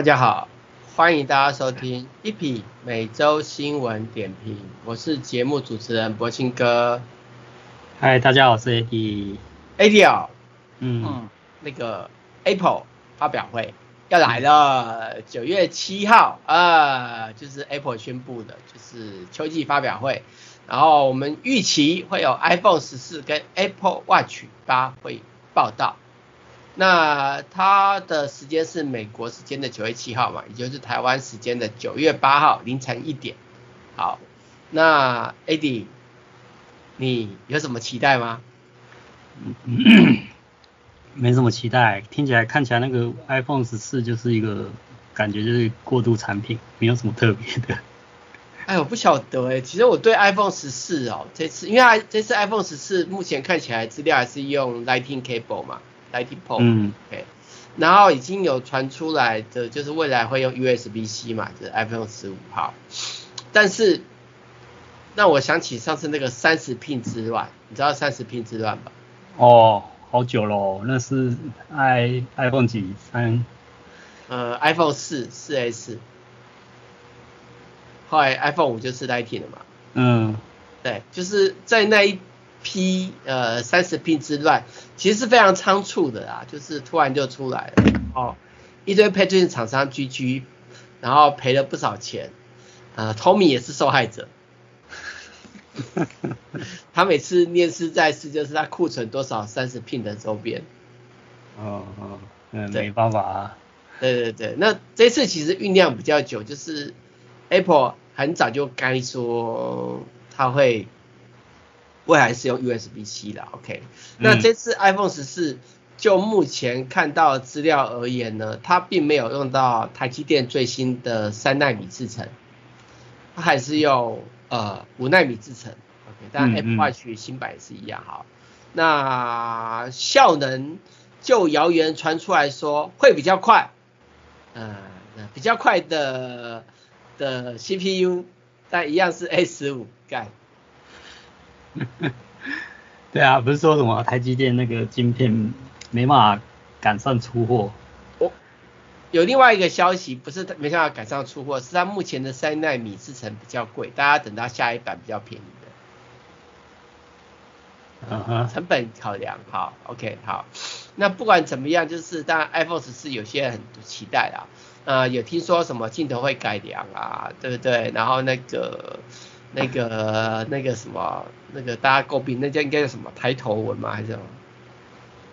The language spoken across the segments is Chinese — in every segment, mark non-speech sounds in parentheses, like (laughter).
哎，大家好，欢迎大家收听一匹每周新闻点评，我是节目主持人柏青哥。嗨，大家好，我是 AD。AD 哦，嗯，嗯，那个 Apple 发表会要来了，九月七号啊，就是 Apple 宣布的，就是秋季发表会，然后我们预期会有 iPhone 十四跟 Apple Watch 八会报道。那它的时间是美国时间的九月七号嘛，也就是台湾时间的九月八号凌晨一点。好，那 AD，你有什么期待吗？嗯，(coughs) 没什么期待，听起来看起来那个 iPhone 十四就是一个感觉就是过渡产品，没有什么特别的。哎，我不晓得哎，其实我对 iPhone 十四哦，这次因为这次 iPhone 十四目前看起来资料还是用 Lightning Cable 嘛。Lightning port，嗯，OK，然后已经有传出来的，就是未来会用 USB-C 嘛，就是 iPhone 十五号。但是，让我想起上次那个三十 pin 之乱，你知道三十 pin 之乱吧？哦，好久了，那是 i iPhone 几三？呃，iPhone 四四 S，后来 iPhone 五就是 Lightning 了嘛。嗯，对，就是在那一。P 呃三十 P 之乱，其实是非常仓促的啦，就是突然就出来了。哦，一堆配件厂商 GG，然后赔了不少钱，呃，Tommy 也是受害者，(laughs) 他每次念兹在世就是他库存多少三十 P 的周边，哦哦，嗯，没办法啊，对对对，那这次其实酝酿比较久，就是 Apple 很早就该说他会。未来是用 USB-C 的，OK。那这次 iPhone 十四就目前看到资料而言呢，它并没有用到台积电最新的三纳米制程，它还是用呃五纳米制程，OK。但 Apple Watch 新版也是一样哈。那效能就谣言传出来说会比较快，呃，比较快的的 CPU，但一样是 A 十五盖。(laughs) 对啊，不是说什么台积电那个晶片没办法赶上出货？哦，有另外一个消息，不是没办法赶上出货，是它目前的三奈米制程比较贵，大家等到下一版比较便宜的。嗯哼，成本考量，好，OK，好。那不管怎么样，就是当然 iPhone 十四有些人很期待啊，呃，有听说什么镜头会改良啊，对不对？然后那个。那个那个什么，那个大家诟病，那叫应该叫什么抬头纹吗？还是什么？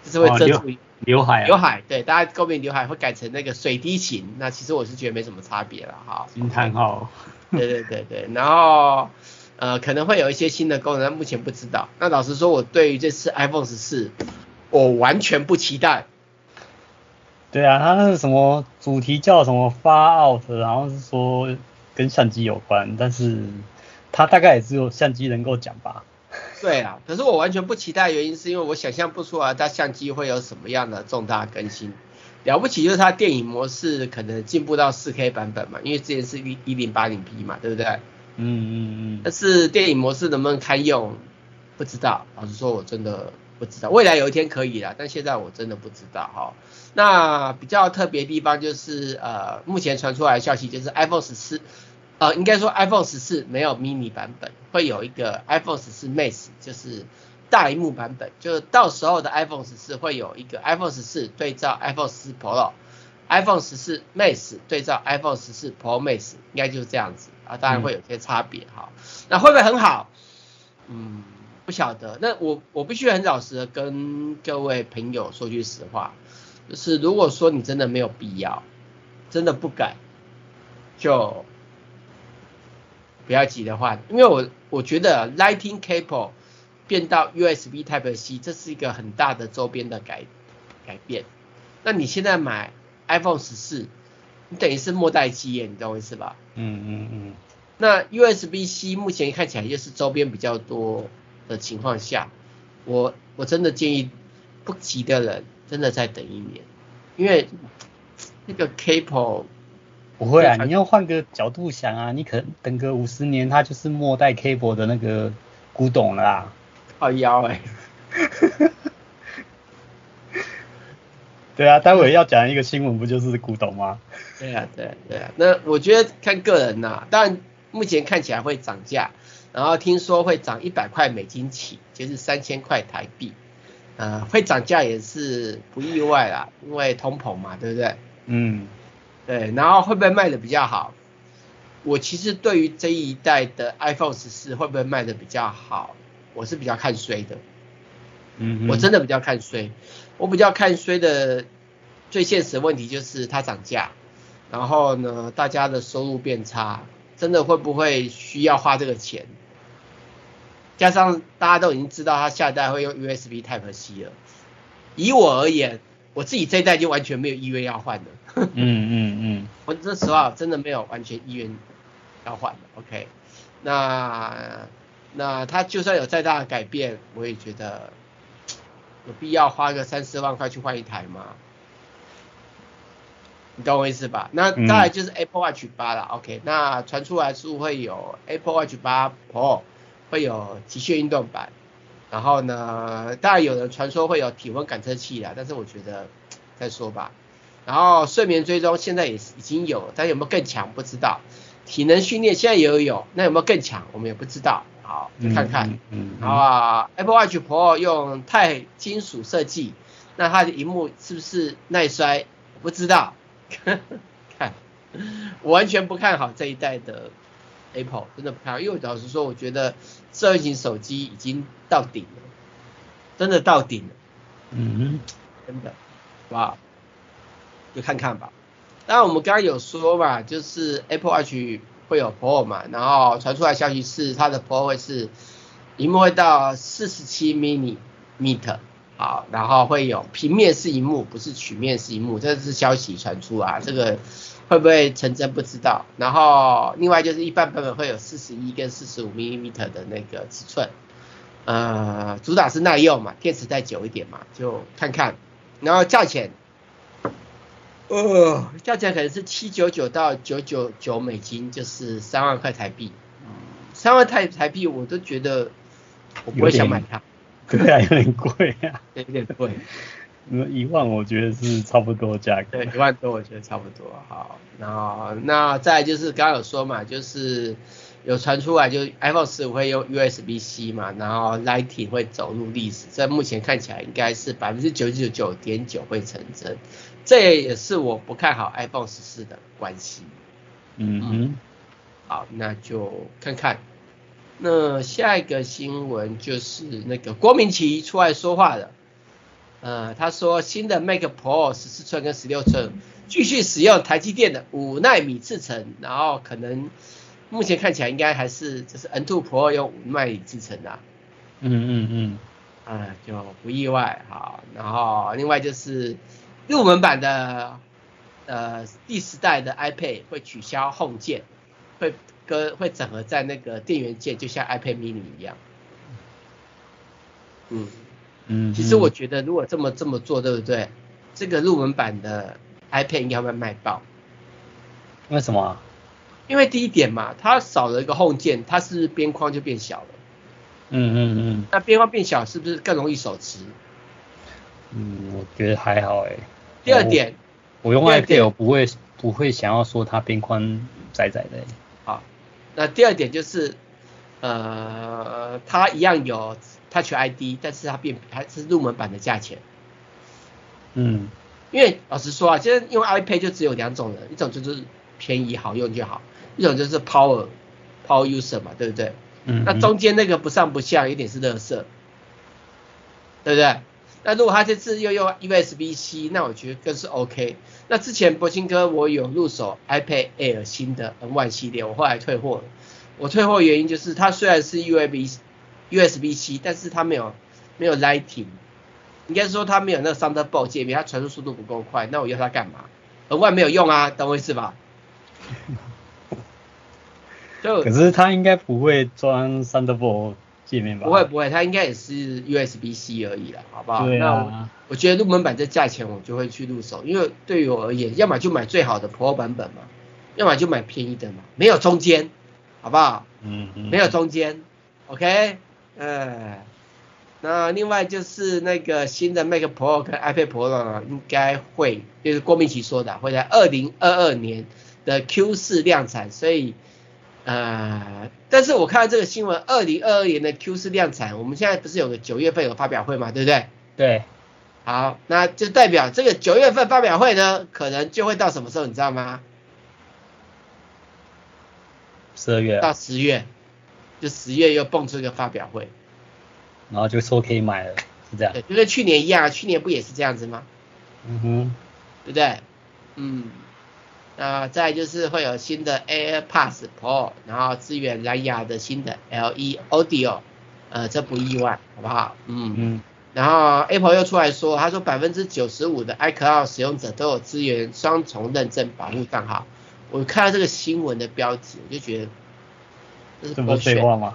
就是会遮住刘海。啊刘海，对，大家诟病刘海会改成那个水滴型，那其实我是觉得没什么差别了哈。惊叹号。(laughs) 对对对对，然后呃可能会有一些新的功能，但目前不知道。那老实说，我对于这次 iPhone 十四，我完全不期待。对啊，它那个什么主题叫什么 Far Out，然后是说跟相机有关，但是。它大概也只有相机能够讲吧。对啊，可是我完全不期待，原因是因为我想象不出来它相机会有什么样的重大更新。了不起就是它电影模式可能进步到 4K 版本嘛，因为之前是一一零八零 P 嘛，对不对？嗯嗯嗯。但是电影模式能不能堪用，不知道。老实说，我真的不知道。未来有一天可以啦，但现在我真的不知道哈。那比较特别的地方就是呃，目前传出来的消息就是 iPhone 十四。呃，应该说 iPhone 十四没有 mini 版本，会有一个 iPhone 十四 Max，就是大萤幕版本。就是到时候的 iPhone 十四会有一个 iPhone 十四对照 iPhone 十四 Pro，iPhone 十四 Max 对照 iPhone 十四 Pro Max，应该就是这样子啊。当然会有些差别哈。那会不会很好？嗯，不晓得。那我我必须很老实的跟各位朋友说句实话，就是如果说你真的没有必要，真的不敢，就。不要急的话，因为我我觉得 Lightning Cable 变到 USB Type C，这是一个很大的周边的改改变。那你现在买 iPhone 十四，你等于是末代机耶，你懂我意思吧？嗯嗯嗯。那 USB C 目前看起来就是周边比较多的情况下，我我真的建议不急的人真的再等一年，因为那个 Cable。不会啊，你要换个角度想啊，你可能等个五十年，它就是末代 cable 的那个古董了啦。靠腰哎。(laughs) 对啊，待会要讲一个新闻，不就是古董吗？对啊，对啊，对啊。那我觉得看个人呐、啊，当然目前看起来会涨价，然后听说会涨一百块美金起，就是三千块台币。呃，会涨价也是不意外啦，因为通膨嘛，对不对？嗯，对。然后会不会卖的比较好？我其实对于这一代的 iPhone 十四会不会卖的比较好，我是比较看衰的。嗯，我真的比较看衰。我比较看衰的最现实的问题就是它涨价，然后呢，大家的收入变差，真的会不会需要花这个钱？加上大家都已经知道它下一代会用 USB Type C 了，以我而言，我自己这一代就完全没有意愿要换了。嗯嗯嗯，我说实话，真的没有完全意愿要换了。OK，那那他就算有再大的改变，我也觉得有必要花个三四万块去换一台吗？你懂我意思吧？那再来就是 Apple Watch 八了。OK，那传出来是会有 Apple Watch 八 Pro。会有极限运动版，然后呢，当然有人传说会有体温感测器啦，但是我觉得再说吧。然后睡眠追踪现在也已经有，但有没有更强不知道。体能训练现在也有，有，那有没有更强我们也不知道。好，就看看。嗯，嗯，嗯。啊，Apple Watch Pro 用钛金属设计，那它的荧幕是不是耐摔？我不知道。(laughs) 看，我完全不看好这一代的。Apple 真的不看好，因为老实说，我觉得智慧型手机已经到顶了，真的到顶了。嗯，真的，好不好？就看看吧。当然我们刚刚有说嘛，就是 Apple Watch 会有 Pro 嘛，然后传出来消息是它的 Pro 会是萤幕会到四十七 millimeter，好，然后会有平面式萤幕，不是曲面式萤幕，这是消息传出啊，这个。会不会成真不知道，然后另外就是一般版本会有四十一跟四十五 m i m e t e r 的那个尺寸，呃，主打是耐用嘛，电池再久一点嘛，就看看，然后价钱，呃，价钱可能是七九九到九九九美金，就是三万块台币，三万台台币我都觉得我不会想买它，(laughs) 对啊，有点贵啊，(laughs) 有点贵。(laughs) 那一万我觉得是差不多价格。对，一万多我觉得差不多。好，然后那再就是刚刚有说嘛，就是有传出来，就 iPhone 十五会用 USB C 嘛，然后 Lightning 会走入历史。这目前看起来应该是百分之九十九点九会成真。这也是我不看好 iPhone 十四的关系。嗯哼。好，那就看看。那下一个新闻就是那个郭明錤出来说话了。呃，他说新的 Mac Pro 十四寸跟十六寸继续使用台积电的五纳米制程，然后可能目前看起来应该还是就是 N2 Pro 用五纳米制成的。嗯嗯嗯，啊，就不意外哈。然后另外就是入门版的呃第十代的 iPad 会取消 Home 键，会跟会整合在那个电源键，就像 iPad Mini 一样。嗯。嗯，其实我觉得如果这么这么做，对不对？这个入门版的 iPad 应该会卖爆。为什么？因为第一点嘛，它少了一个 Home 键，它是边框就变小了？嗯嗯嗯。那边框变小是不是更容易手持？嗯，我觉得还好哎。第二点，我，我用 iPad 我不会不会想要说它边框窄窄的。好，那第二点就是，呃，它一样有。Touch ID，但是它变还是入门版的价钱。嗯，因为老实说啊，现在用 iPad 就只有两种人，一种就是便宜好用就好，一种就是 Power Power User 嘛，对不对？嗯。那中间那个不上不下，有点是垃圾，对不对？那如果他这次又用 USB-C，那我觉得更是 OK。那之前柏青哥我有入手 iPad Air 新的 N1 系列，我后来退货了。我退货原因就是它虽然是 USB USB-C，但是它没有没有 Lighting，应该说它没有那个 Thunderbolt 界面，它传输速度不够快，那我要它干嘛？额外没有用啊，懂我意思吧？(laughs) 就可是它应该不会装 Thunderbolt 界面吧？不会不会，它应该也是 USB-C 而已啦，好不好？对啊。那我，我觉得入门版这价钱我就会去入手，因为对于我而言，要么就买最好的 Pro 版本嘛，要么就买便宜的嘛，没有中间，好不好？嗯嗯。没有中间，OK。嗯，那另外就是那个新的 Mac Pro 跟 iPad Pro 呢，应该会就是郭明奇说的，会在二零二二年的 Q 四量产，所以呃，但是我看到这个新闻，二零二二年的 Q 四量产，我们现在不是有个九月份有发表会嘛，对不对？对。好，那就代表这个九月份发表会呢，可能就会到什么时候，你知道吗？十二月。到十月，就十月又蹦出一个发表会。然后就说可以买了，是这样。对，就跟去年一样，去年不也是这样子吗？嗯哼，对不对？嗯，那再就是会有新的 AirPods Pro，然后支援蓝牙的新的 LE Audio，呃，这不意外，好不好？嗯嗯。然后 Apple 又出来说，他说百分之九十五的 iCloud 使用者都有支援双重认证保护账号。我看到这个新闻的标题，我就觉得这是废话吗？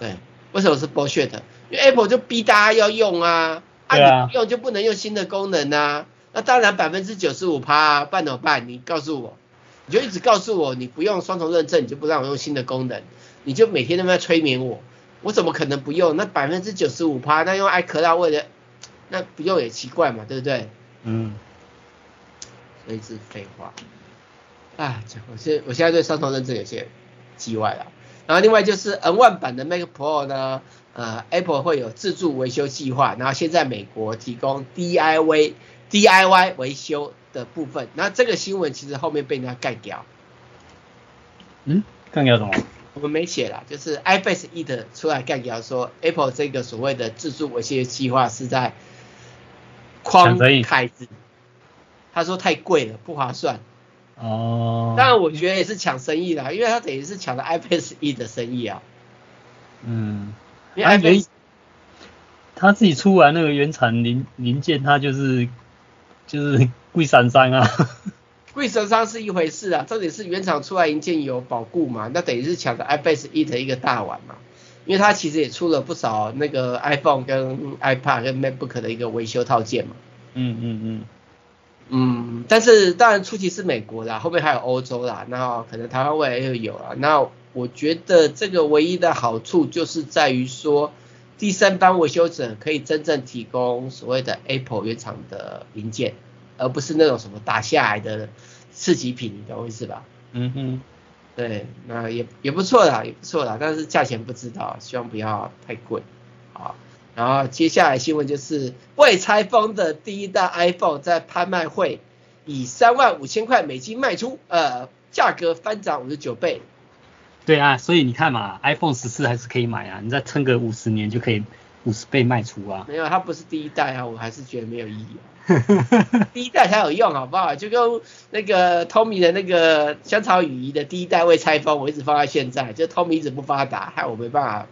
对，为什么是 bullshit？因为 Apple 就逼大家要用啊，啊，啊你不用就不能用新的功能啊，那当然百分之九十五趴，办怎么办？你告诉我，你就一直告诉我你不用双重认证，你就不让我用新的功能，你就每天都在催眠我，我怎么可能不用？那百分之九十五趴，那用 iCloud 为了，那不用也奇怪嘛，对不对？嗯，所以是废话。啊，我现我现在对双重认证有些叽歪了。然后另外就是 M1 版的 Mac Pro 呢。呃，Apple 会有自助维修计划，然后现在美国提供 DIY DIY 维修的部分，那这个新闻其实后面被人家干掉。嗯，盖掉什么？我们没写啦，就是 iFace It 出来盖掉说，Apple 这个所谓的自助维修计划是在框开支，他说太贵了，不划算。哦。当然我觉得也是抢生意啦，因为他等于是抢了 iFace It 的生意啊。嗯。还没，他自己出完那个原厂零零件，他就是就是贵三三啊。(laughs) 贵三三是一回事啊，这里是原厂出来零件有保固嘛，那等于是抢的 iFace It 一个大碗嘛。因为它其实也出了不少那个 iPhone 跟 iPad 跟 MacBook 的一个维修套件嘛。嗯嗯嗯。嗯，但是当然初期是美国啦，后面还有欧洲啦，那可能台湾未来又有啊，那。我觉得这个唯一的好处就是在于说，第三方维修者可以真正提供所谓的 Apple 原厂的零件，而不是那种什么打下来的次级品，你懂我意思吧？嗯哼，对，那也也不错啦，也不错啦，但是价钱不知道，希望不要太贵啊。然后接下来新闻就是未拆封的第一代 iPhone 在拍卖会以三万五千块美金卖出，呃，价格翻涨五十九倍。对啊，所以你看嘛，iPhone 十四还是可以买啊，你再撑个五十年就可以五十倍卖出啊。没有，它不是第一代啊，我还是觉得没有意义啊。(laughs) 第一代才有用，好不好？就跟那个 Tommy 的那个香草雨衣的第一代未拆封，我一直放在现在，就 Tommy 一直不发达，害我没办法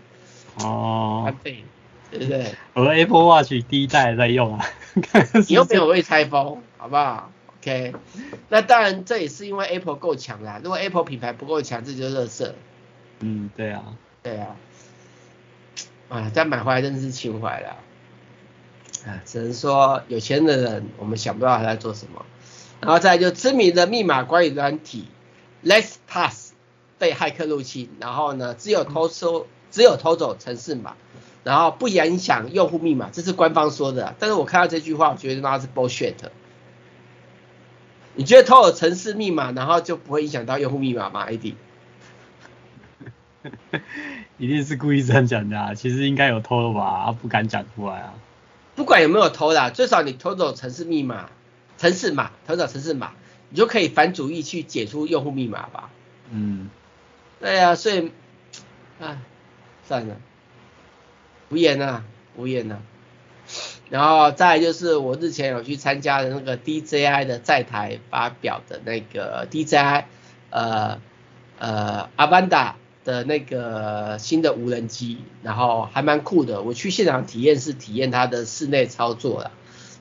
哦翻倍，对不对？我的 Apple Watch 第一代在用啊，(laughs) 你又没有未拆封，好不好？OK，那当然这也是因为 Apple 够强啦。如果 Apple 品牌不够强，这就是垃圾。嗯，对啊，对啊，啊，再买回来真的是情怀了。啊，只能说有钱的人，我们想不到他在做什么。然后再来就知名的密码管理软体 LastPass 被骇客入侵，然后呢，只有偷收，只有偷走程式码，然后不影响用户密码，这是官方说的。但是我看到这句话，我觉得那是 bullshit。你觉得偷了城市密码，然后就不会影响到用户密码吗？AD？(laughs) 一定是故意这样讲的啊，其实应该有偷了吧，他不敢讲出来啊。不管有没有偷啦，最少你偷走城市密码、城市码，偷走城市码，你就可以反主意去解除用户密码吧。嗯。对啊，所以，啊，算了，无言啊，无言了。然后再就是我日前有去参加的那个 DJI 的在台发表的那个 DJI 呃呃 Avanda 的那个新的无人机，然后还蛮酷的。我去现场体验是体验它的室内操作啦，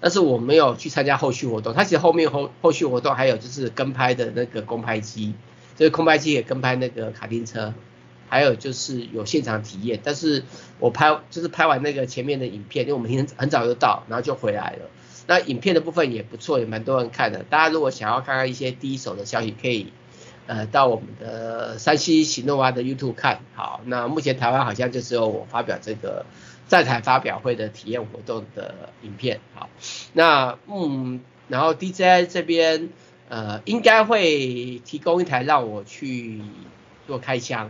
但是我没有去参加后续活动。它其实后面后后续活动还有就是跟拍的那个空拍机，就是空拍机也跟拍那个卡丁车。还有就是有现场体验，但是我拍就是拍完那个前面的影片，因为我们很很早就到，然后就回来了。那影片的部分也不错，也蛮多人看的。大家如果想要看看一些第一手的消息，可以呃到我们的 3C 喜诺瓦的 YouTube 看。好，那目前台湾好像就只有我发表这个站台发表会的体验活动的影片。好，那嗯，然后 DJI 这边呃应该会提供一台让我去做开箱，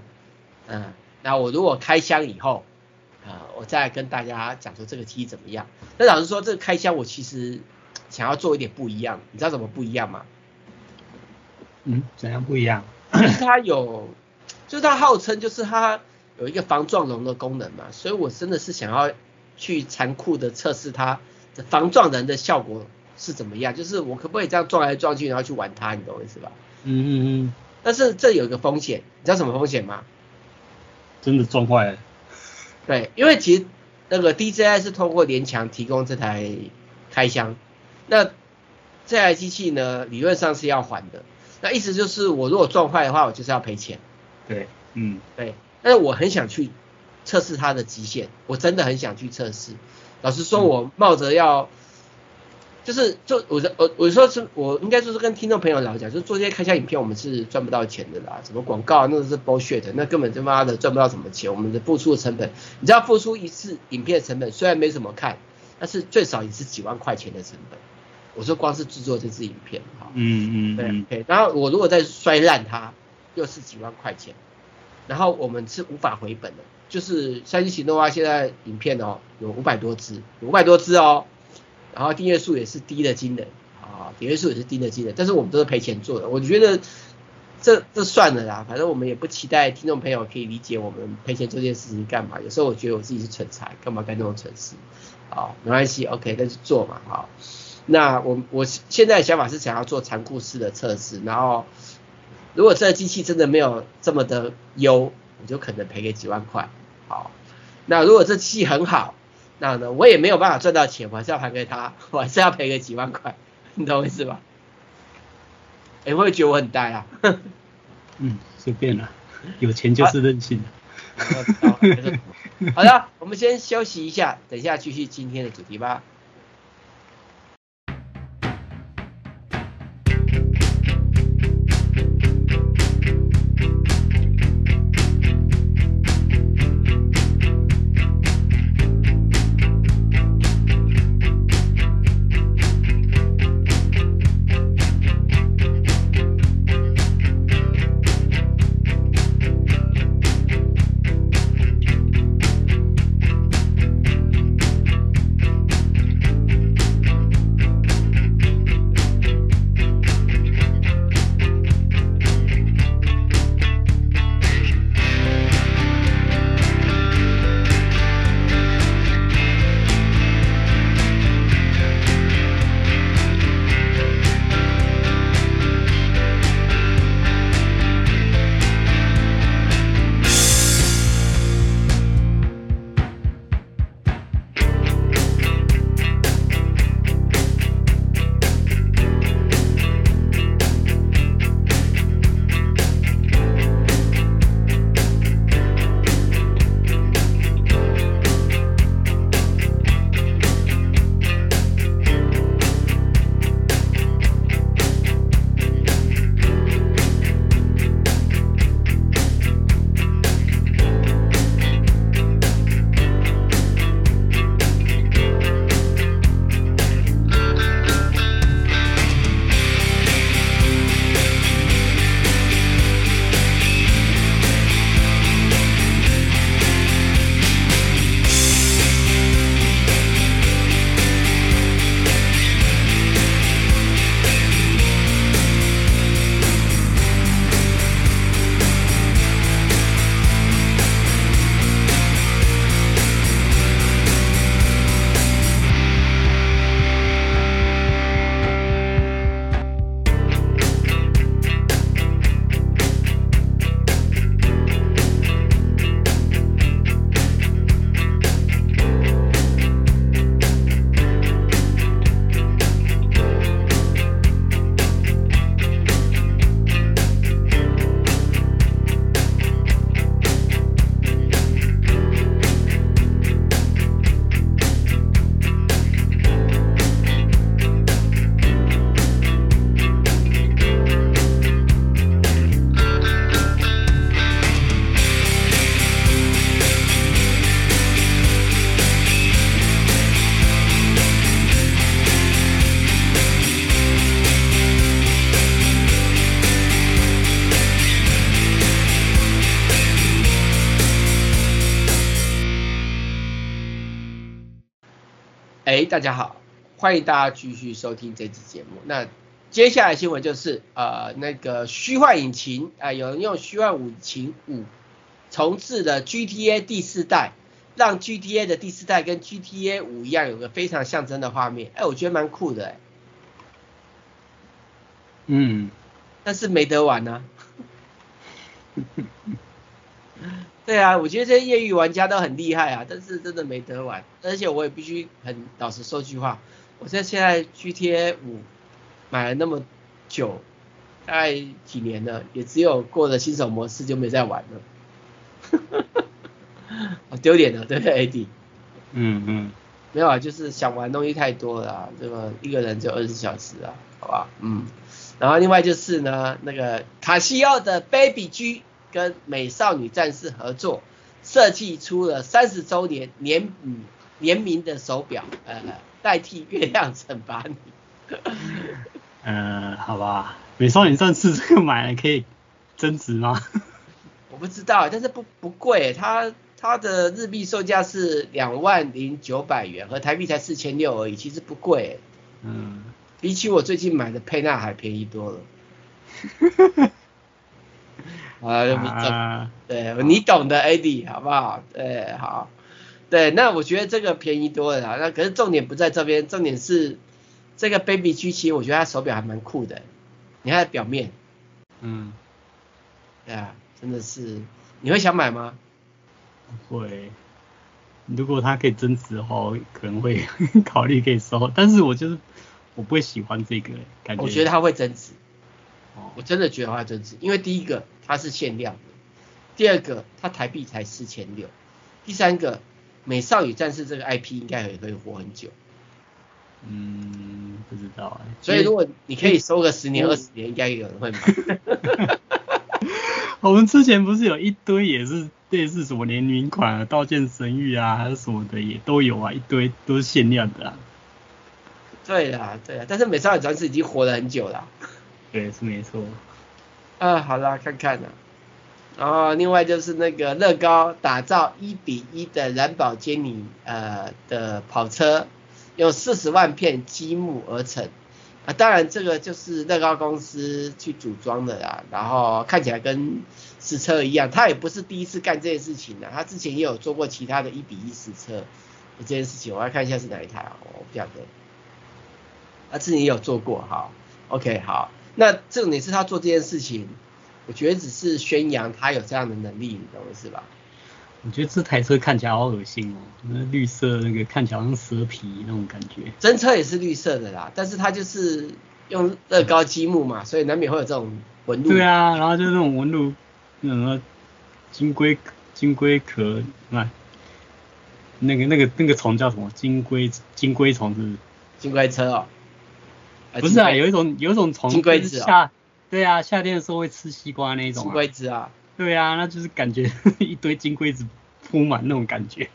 嗯，那我如果开箱以后，呃，我再跟大家讲说这个机怎么样。那老实说，这个开箱我其实想要做一点不一样，你知道怎么不一样吗？嗯，怎样不一样？它有，就是它号称就是它有一个防撞容的功能嘛，所以我真的是想要去残酷的测试它的防撞人的效果是怎么样，就是我可不可以这样撞来撞去，然后去玩它，你懂我意思吧？嗯嗯嗯。但是这有一个风险，你知道什么风险吗？真的撞坏了。对，因为其实那个 DJI 是通过联强提供这台开箱，那这台机器呢，理论上是要还的。那意思就是，我如果撞坏的话，我就是要赔钱。对，嗯，对。但是我很想去测试它的极限，我真的很想去测试。老实说，我冒着要，嗯、就是就我我我说是我应该说是跟听众朋友聊讲，就是做这些开箱影片，我们是赚不到钱的啦。什么广告那都是 bullshit，那根本他妈的赚不到什么钱。我们的付出的成本，你知道付出一次影片的成本虽然没什么看，但是最少也是几万块钱的成本。我说光是制作这支影片，哈，嗯嗯，对，OK，然后我如果再摔烂它，又是几万块钱，然后我们是无法回本的，就是三星行动啊，现在影片哦有五百多支，五百多支哦，然后订阅数也是低的惊人，啊，订阅数也是低的惊人，但是我们都是赔钱做的，我觉得这这算了啦，反正我们也不期待听众朋友可以理解我们赔钱做这件事情干嘛，有时候我觉得我自己是蠢材，干嘛干那种蠢事，好，没关系，OK，那就做嘛，好。那我我现在的想法是想要做残酷式的测试，然后如果这个机器真的没有这么的优，我就可能赔个几万块。好，那如果这机器很好，那呢我也没有办法赚到钱，我还是要还给他，(laughs) 我还是要赔个几万块，(laughs) 你懂我意思吧？你、欸，会不会觉得我很呆啊？(laughs) 嗯，随便啦，有钱就是任性。好的，我们先休息一下，等一下继续今天的主题吧。大家好，欢迎大家继续收听这期节目。那接下来新闻就是呃那个虚幻引擎啊、呃，有人用虚幻引擎五重置了 GTA 第四代，让 GTA 的第四代跟 GTA 五一样，有个非常象征的画面。哎，我觉得蛮酷的哎。嗯，但是没得玩呢、啊。(laughs) 对啊，我觉得这些业余玩家都很厉害啊，但是真的没得玩。而且我也必须很老实说句话，我在现在 GTA 五买了那么久，大概几年了，也只有过了新手模式就没再玩了。好 (laughs) 丢脸了，对不对，AD？嗯嗯，没有啊，就是想玩东西太多了啊，这个一个人只有二十四小时啊，好吧，嗯。然后另外就是呢，那个卡西欧的 Baby G 跟美少女战士合作，设计出了三十周年联名联名的手表，呃，代替月亮惩罚你。(laughs) 呃，好吧，美少女战士这个买了可以增值吗？(laughs) 我不知道，但是不不贵，它它的日币售价是两万零九百元，和台币才四千六而已，其实不贵。嗯。比起我最近买的佩纳还便宜多了。(laughs) 啊，对，你懂的，AD，好不好？对，好，对，那我觉得这个便宜多了啊。那可是重点不在这边，重点是这个 Baby G 其实我觉得它手表还蛮酷的。你看表面，嗯，对啊，真的是，你会想买吗？会，如果它可以增值的话，我可能会 (laughs) 考虑可以收，但是我就是。我不会喜欢这个感觉。我觉得它会增值，我真的觉得它会增值，因为第一个它是限量的，第二个它台币才四千六，第三个美少女战士这个 IP 应该也可以活很久。嗯，不知道哎。所以如果你可以收个十年二十年，应该有人会买。(laughs) 我们之前不是有一堆也是类似什么联名款啊、刀剑神域啊，还是什么的也都有啊，一堆都是限量的啊。对啦，对啦，但是美少女战士已经活了很久了。对，是没错。啊，好啦，看看啦。然后另外就是那个乐高打造一比一的蓝宝坚尼呃的跑车，用四十万片积木而成。啊，当然这个就是乐高公司去组装的啦。然后看起来跟实车一样，他也不是第一次干这件事情了，他之前也有做过其他的一比一实车这件事情。我要看一下是哪一台啊？我不晓得。他自己也有做过，好，OK，好，那重点是他做这件事情，我觉得只是宣扬他有这样的能力，你懂我意思吧？我觉得这台车看起来好恶心哦，那绿色那个看起来像蛇皮那种感觉。真车也是绿色的啦，但是它就是用乐高积木嘛，所以难免会有这种纹路。对啊，然后就是那种纹路，那什么金龟金龟壳，那那个那个那个虫叫什么？金龟金龟虫是？金龟车哦。不是啊，有一种有一种虫，金龟子对啊，夏天的时候会吃西瓜那种、啊。金龟子啊。对啊，那就是感觉 (laughs) 一堆金龟子铺满那种感觉。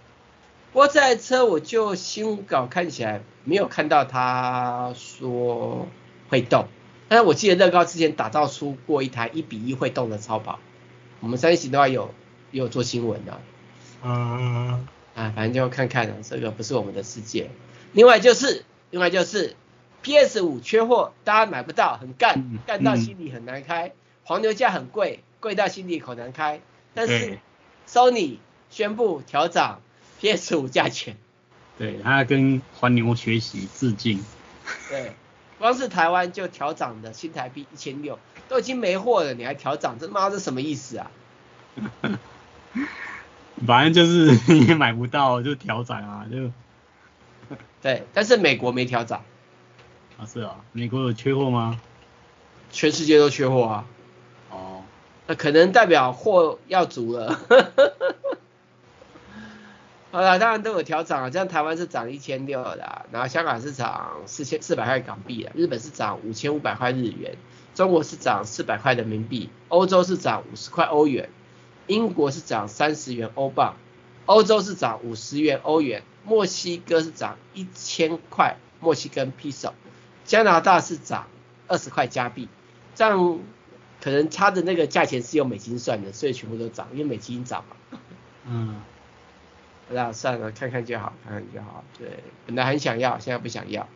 不过这台车我就新闻稿看起来没有看到他说会动，但是我记得乐高之前打造出过一台一比一会动的超跑，我们三星的话有有做新闻的。嗯。啊，反正就看看了，这个不是我们的世界。另外就是，另外就是。PS 五缺货，大家买不到，很干，干到心里很难开。嗯、黄牛价很贵，贵到心里口难开。但是 Sony 宣布调涨 PS 五价钱。对，他跟黄牛学习致敬。(laughs) 对，光是台湾就调涨的新台币一千六，都已经没货了，你还调涨，这妈这什么意思啊？(laughs) 反正就是 (laughs) 你也买不到就调涨啊，就。对，但是美国没调涨。啊是啊，美国有缺货吗？全世界都缺货啊。哦，那可能代表货要足了。好了，当然都有调涨啊，像台湾是涨一千六的，然后香港是涨四千四百块港币啊，日本是涨五千五百块日元，中国是涨四百块人民币，欧洲是涨五十块欧元，英国是涨三十元欧镑，欧洲是涨五十元欧元，墨西哥是涨一千块墨西哥比索。加拿大是涨二十块加币，这样可能它的那个价钱是用美金算的，所以全部都涨，因为美金涨嘛。嗯。不知道算了，看看就好，看看就好。对，本来很想要，现在不想要。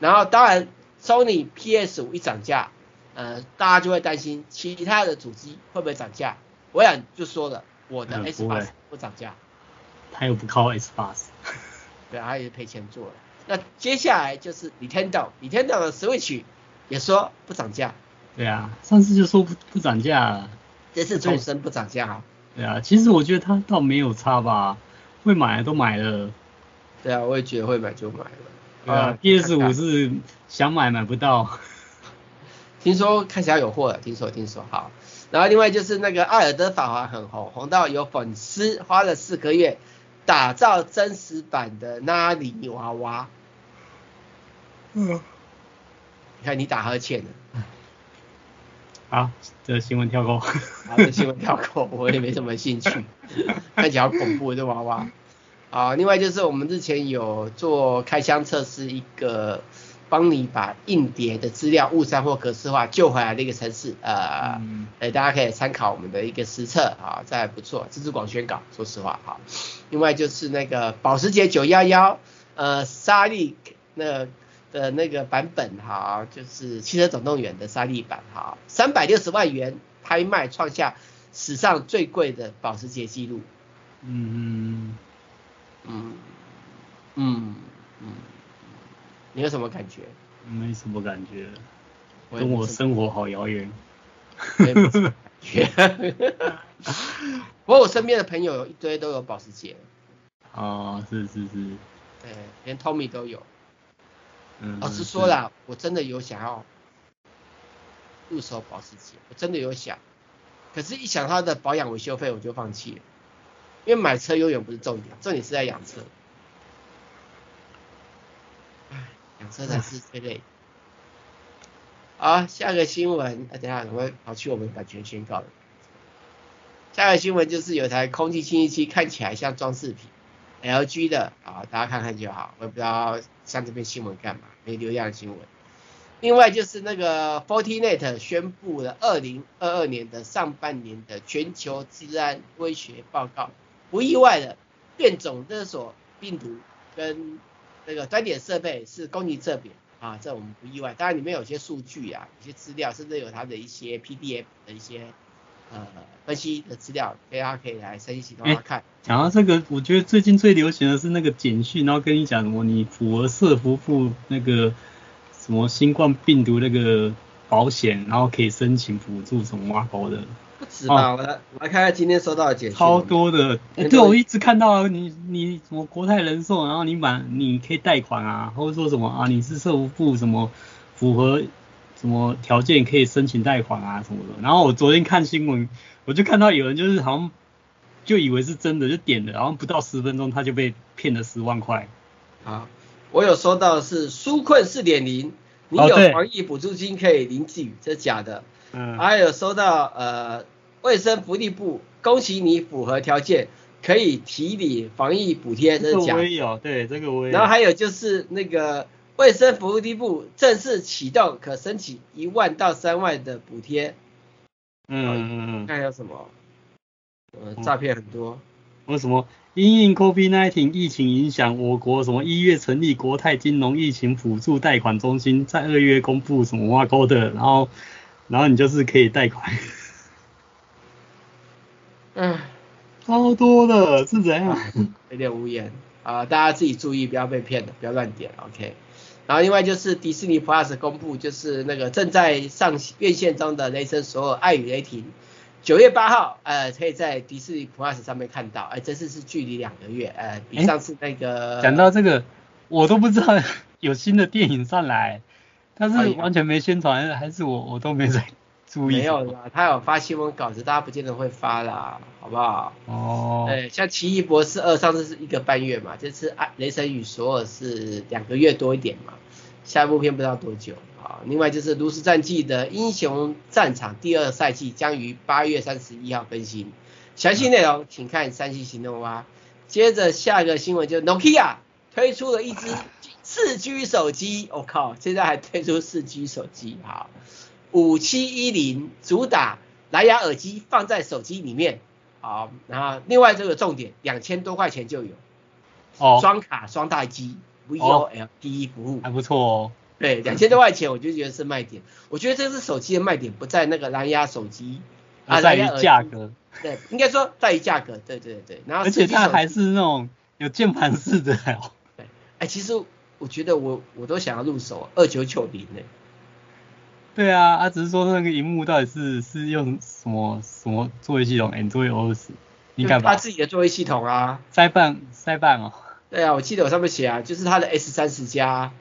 然后当然，Sony PS5 一涨价，呃，大家就会担心其他的主机会不会涨价。我想就说了，我的 S 八不涨价。他又不靠 S 八。对，他也是赔钱做了。那接下来就是 Nintendo，Nintendo 的 Switch 也说不涨价。对啊，上次就说不不涨价，这次重申不涨价。对啊，其实我觉得他倒没有差吧，会买的都买了。对啊，我也觉得会买就买了。对啊，PS5 是想买买不到。(laughs) 听说看起来有货了，听说听说好。然后另外就是那个《艾尔登法环》很红，红到有粉丝花了四个月。打造真实版的拉里娃娃。嗯，你看你打呵欠了。好，这个新闻跳过。(laughs) 好，这新闻跳过，我也没什么兴趣。(laughs) 看起来好恐怖的娃娃。啊，另外就是我们之前有做开箱测试一个。帮你把硬碟的资料误删或格式化救回来的一个程式，呃，嗯、大家可以参考我们的一个实测啊，这还不错，这是广宣稿，说实话哈。另外就是那个保时捷九幺幺，呃，沙利那的那个版本哈，就是汽车总动员的沙利版哈，三百六十万元拍卖创下史上最贵的保时捷记录。嗯嗯嗯嗯。嗯你有什么感觉？没什么感觉，跟我生活好遥远。没什么感觉。(laughs) 不过我身边的朋友有一堆都有保时捷。哦，是是是。对，连 Tommy 都有。嗯。老实说啦，我真的有想要入手保时捷，我真的有想。可是，一想它的保养维修费，我就放弃了。因为买车永远不是重点，重点是在养车。养车才是最累。好，下个新闻，啊，等下我会跑去我们版权宣告了。下个新闻就是有台空气清新机看起来像装饰品，LG 的，啊，大家看看就好，我也不知道上这篇新闻干嘛，没流量的新闻。另外就是那个 Fortinet 宣布了二零二二年的上半年的全球治安威胁报告，不意外的，变种勒索病毒跟那个端点设备是攻击这边啊，这我们不意外。当然里面有些数据啊，有些资料，甚至有它的一些 PDF 的一些呃分析的资料，大家可以来分析的话看。讲到这个，我觉得最近最流行的是那个简讯，然后跟你讲什么，你符合社福部那个什么新冠病毒那个保险，然后可以申请补助什么挖沟的。是吧？我来我来看看今天收到的简讯。超多的，欸、对，我一直看到你你什么国泰人寿，然后你满你可以贷款啊，或者说什么啊，你是社福部什么符合什么条件可以申请贷款啊什么的。然后我昨天看新闻，我就看到有人就是好像就以为是真的，就点了，然后不到十分钟他就被骗了十万块。啊，我有收到的是纾困四点零，你有防疫补助金可以领取，这是假的。嗯。还有收到呃。卫生福利部，恭喜你符合条件，可以提领防疫补贴，这是假的。这个我也有，对，这个我也有。然后还有就是那个卫生福利部正式启动，可申请一万到三万的补贴。嗯嗯嗯。看还有什么？呃，诈骗很多。为什么？因应 COVID-19 疫情影响，我国什么一月成立国泰金融疫情辅助贷款中心，在二月公布什么挖沟的，然后然后你就是可以贷款。(laughs) 嗯，超多的，是怎样？(laughs) 有点无言啊，大家自己注意，不要被骗了，不要乱点，OK。然后另外就是迪士尼 Plus 公布，就是那个正在上院线中的《雷神索尔：爱与雷霆》，九月八号，呃，可以在迪士尼 Plus 上面看到，哎、呃，这次是距离两个月，呃，比上次那个。讲到这个，我都不知道有新的电影上来，但是完全没宣传，还是我我都没在注意。没有啦，他有发新闻稿子，大家不见得会发啦，好不好？哦。对，像奇异博士二上次是一个半月嘛，这次爱雷神与索尔是两个月多一点嘛，下一部片不知道多久啊。另外就是炉石战记的英雄战场第二赛季将于八月三十一号更新，详细内容请看三星行动蛙。接着下一个新闻就是 Nokia 推出了一支四 G 手机，我、哦、靠，现在还推出四 G 手机，好。五七一零主打蓝牙耳机放在手机里面，好，然后另外这个重点两千多块钱就有，哦，双卡双待机，VOLTE 服务，还不错哦。对，两千多块钱我就觉得是卖点。我觉得这是手机的卖点不在那个蓝牙手机，而在于价格。对，应该说在于价格。对对对，然后而且它还是那种有键盘式的哦。对，哎，其实我觉得我我都想要入手二九九零呢。对啊，他只是说那个荧幕到底是是用什么什么作业系统？Android OS？你敢把他自己的作业系统啊？塞办塞办哦。对啊，我记得我上面写啊，就是他的 S 三十加。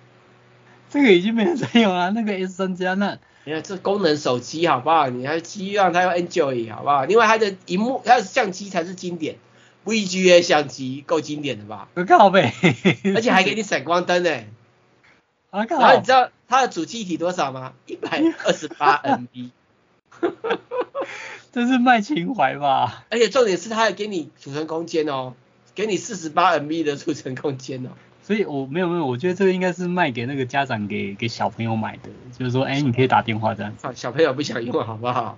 这个已经没人在用啊，那个 S 三加那。你看这功能手机好不好？你还希望它用 Android 好不好？另外它的荧幕、它的相机才是经典，VGA 相机够经典的吧？我靠呗，(laughs) 而且还给你闪光灯呢。啊靠！然后你知道它的主记忆体多少吗？一百二十八 MB。(laughs) 这是卖情怀吧？而且重点是它还给你储存空间哦，给你四十八 MB 的储存空间哦。所以我没有没有，我觉得这个应该是卖给那个家长给给小朋友买的，就是说，哎，你可以打电话这样子。小朋友不想用好不好？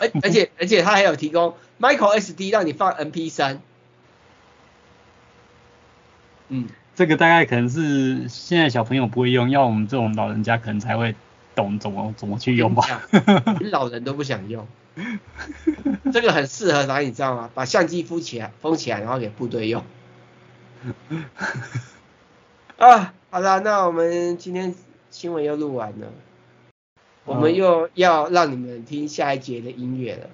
而 (laughs) 而且而且它还有提供 Micro SD 让你放 MP 三。嗯。这个大概可能是现在小朋友不会用，要我们这种老人家可能才会懂怎么怎么去用吧。(laughs) 老人都不想用。这个很适合哪里你知道吗？把相机封起来，封起来，然后给部队用。(laughs) 啊，好了，那我们今天新闻又录完了，我们又要让你们听下一节的音乐了。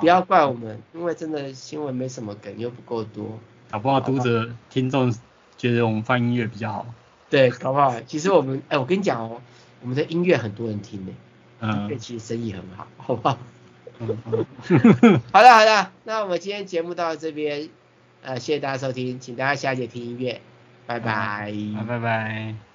不要怪我们，因为真的新闻没什么梗，又不够多。搞不好读者听众。觉得我们放音乐比较好，对，搞不好。其实我们，哎，我跟你讲哦，我们的音乐很多人听呢，嗯，音乐其实生意很好，好不好？嗯嗯、好的 (laughs) 好的，那我们今天节目到这边，呃，谢谢大家收听，请大家下节听音乐，拜拜，拜拜。